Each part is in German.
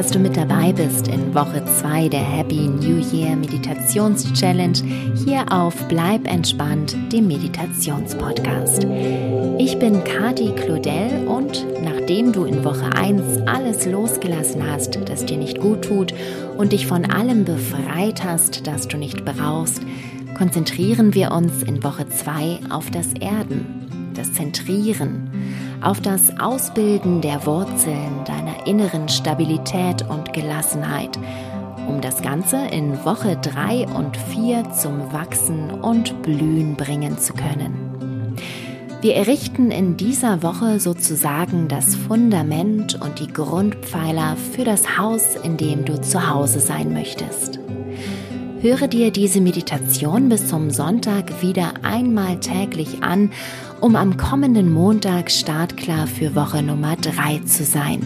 dass du mit dabei bist in Woche 2 der Happy New Year Meditations Challenge hier auf Bleib entspannt, dem Meditationspodcast. Ich bin Kati Claudel und nachdem du in Woche 1 alles losgelassen hast, das dir nicht gut tut und dich von allem befreit hast, das du nicht brauchst, konzentrieren wir uns in Woche 2 auf das Erden, das Zentrieren, auf das Ausbilden der Wurzeln deiner inneren Stabilität und Gelassenheit, um das Ganze in Woche 3 und 4 zum Wachsen und Blühen bringen zu können. Wir errichten in dieser Woche sozusagen das Fundament und die Grundpfeiler für das Haus, in dem du zu Hause sein möchtest. Höre dir diese Meditation bis zum Sonntag wieder einmal täglich an um am kommenden Montag startklar für Woche Nummer 3 zu sein.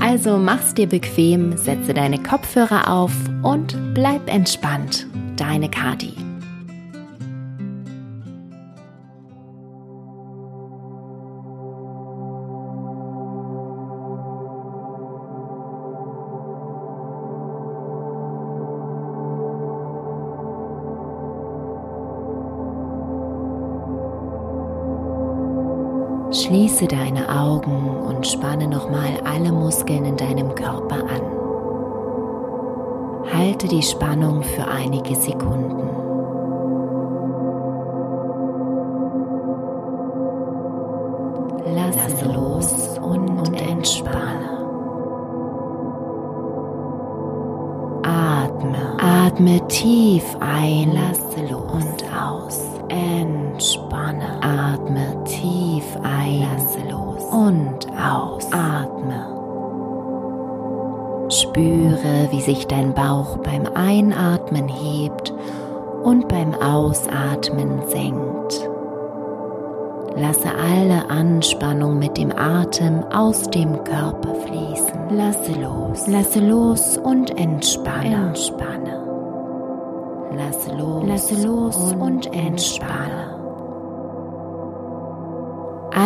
Also mach's dir bequem, setze deine Kopfhörer auf und bleib entspannt. Deine Kati. Schließe deine Augen und spanne nochmal alle Muskeln in deinem Körper an. Halte die Spannung für einige Sekunden. Lasse los und, entspanne. Atme, atme tief ein, lasse los und aus. Entspanne, atme ein, lasse los und aus. Atme. Spüre, wie sich dein Bauch beim Einatmen hebt und beim Ausatmen senkt. Lasse alle Anspannung mit dem Atem aus dem Körper fließen. Lasse los, lasse los und entspanne. Entspanne. Lasse los, lasse los und, und entspanne.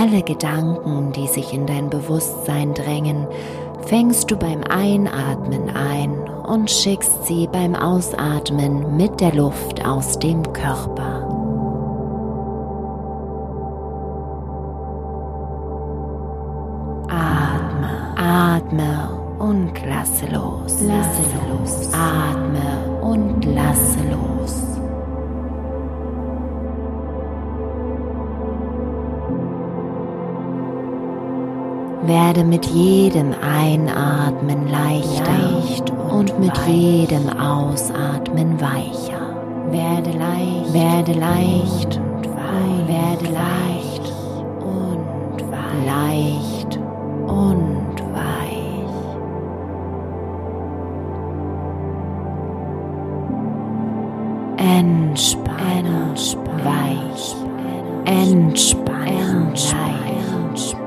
Alle Gedanken, die sich in dein Bewusstsein drängen, fängst du beim Einatmen ein und schickst sie beim Ausatmen mit der Luft aus dem Körper. Atme, atme und lasse los. Lasse los. Atme und lasse los. Werde mit jedem Einatmen leichter Leicht und, mit weich. jedem Ausatmen weicher. Werde leicht, werde leicht und weich. Werde leicht und weich. Leicht und weich. Entspanne, weich.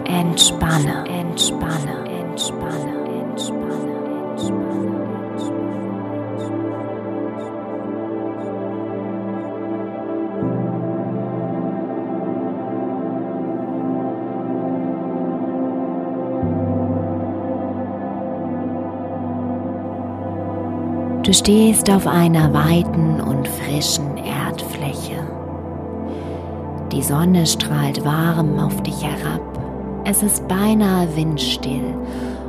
Entspanne, weich. Entspanne. Du stehst auf einer weiten und frischen Erdfläche. Die Sonne strahlt warm auf dich herab. Es ist beinahe windstill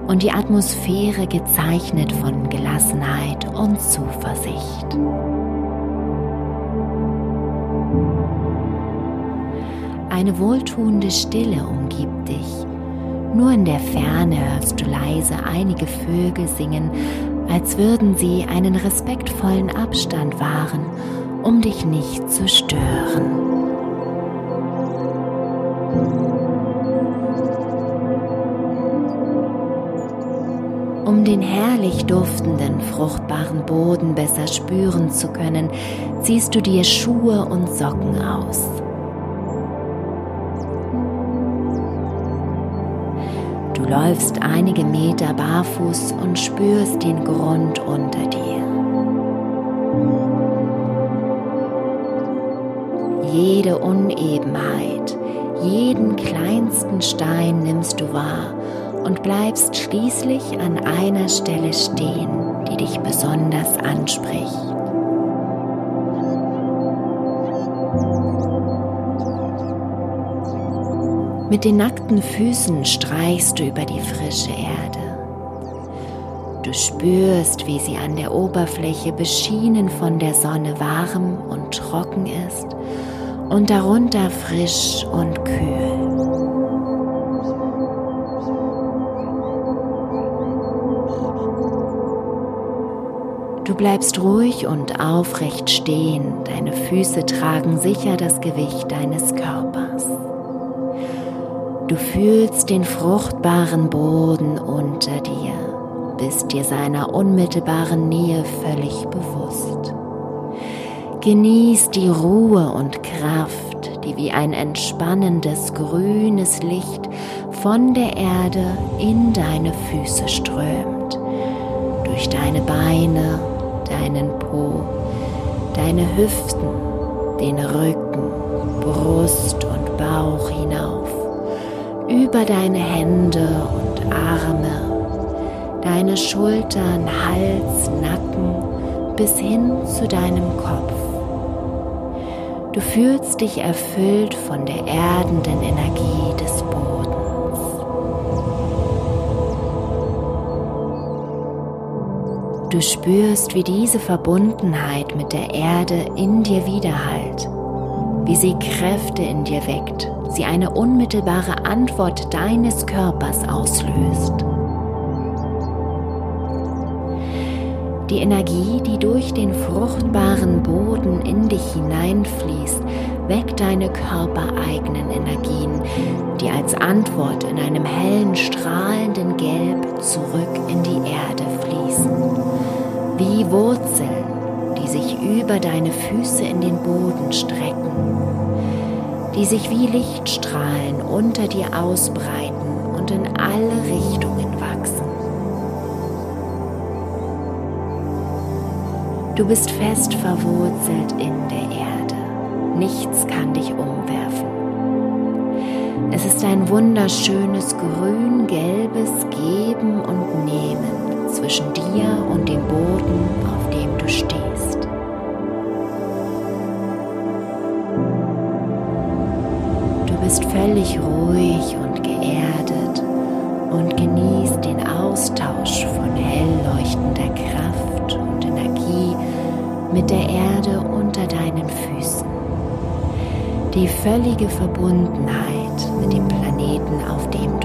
und die Atmosphäre gezeichnet von Gelassenheit und Zuversicht. Eine wohltuende Stille umgibt dich. Nur in der Ferne hörst du leise einige Vögel singen, als würden sie einen respektvollen Abstand wahren, um dich nicht zu stören. Um den herrlich duftenden, fruchtbaren Boden besser spüren zu können, ziehst du dir Schuhe und Socken aus. Du läufst einige Meter barfuß und spürst den Grund unter dir. Jede Unebenheit, jeden kleinsten Stein nimmst du wahr und bleibst schließlich an einer Stelle stehen, die dich besonders anspricht. Mit den nackten Füßen streichst du über die frische Erde. Du spürst, wie sie an der Oberfläche beschienen von der Sonne warm und trocken ist und darunter frisch und kühl. Du bleibst ruhig und aufrecht stehen, deine Füße tragen sicher das Gewicht deines Körpers. Du fühlst den fruchtbaren Boden unter dir, bist dir seiner unmittelbaren Nähe völlig bewusst. Genieß die Ruhe und Kraft, die wie ein entspannendes grünes Licht von der Erde in deine Füße strömt, durch deine Beine, deinen Po, deine Hüften, den Rücken, Brust und Bauch hinauf über deine Hände und Arme, deine Schultern, Hals, Nacken bis hin zu deinem Kopf. Du fühlst dich erfüllt von der erdenden Energie des Bodens. Du spürst, wie diese Verbundenheit mit der Erde in dir widerhallt, wie sie Kräfte in dir weckt sie eine unmittelbare Antwort deines Körpers auslöst. Die Energie, die durch den fruchtbaren Boden in dich hineinfließt, weckt deine körpereigenen Energien, die als Antwort in einem hellen, strahlenden Gelb zurück in die Erde fließen. Wie Wurzeln, die sich über deine Füße in den Boden strecken die sich wie Lichtstrahlen unter dir ausbreiten und in alle Richtungen wachsen. Du bist fest verwurzelt in der Erde. Nichts kann dich umwerfen. Es ist ein wunderschönes grün-gelbes Geben und zwischen dir und dem Boden, auf dem du stehst. bist völlig ruhig und geerdet und genießt den Austausch von hell leuchtender Kraft und Energie mit der Erde unter deinen Füßen. Die völlige Verbundenheit mit dem Planeten, auf dem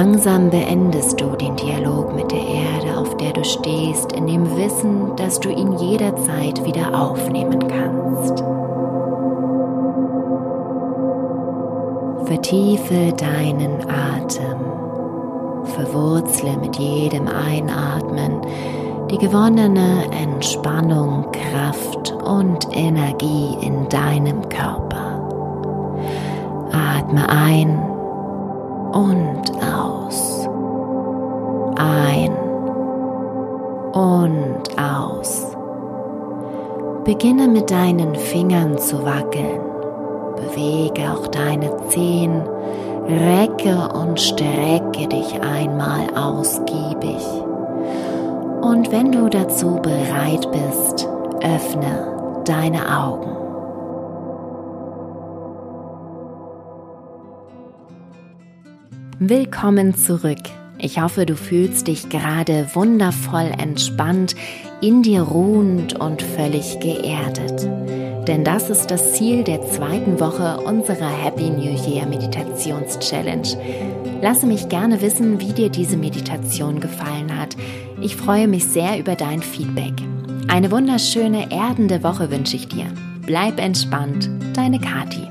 Langsam beendest du den Dialog mit der Erde, auf der du stehst, in dem Wissen, dass du ihn jederzeit wieder aufnehmen kannst. Vertiefe deinen Atem. Verwurzle mit jedem Einatmen die gewonnene Entspannung, Kraft und Energie in deinem Körper. Atme ein und aus. Ein und aus. Beginne mit deinen Fingern zu wackeln. Bewege auch deine Zehen. Recke und strecke dich einmal ausgiebig. Und wenn du dazu bereit bist, öffne deine Augen. Willkommen zurück. Ich hoffe, du fühlst dich gerade wundervoll entspannt, in dir ruhend und völlig geerdet. Denn das ist das Ziel der zweiten Woche unserer Happy New Year Meditations Challenge. Lasse mich gerne wissen, wie dir diese Meditation gefallen hat. Ich freue mich sehr über dein Feedback. Eine wunderschöne, erdende Woche wünsche ich dir. Bleib entspannt, deine Kati.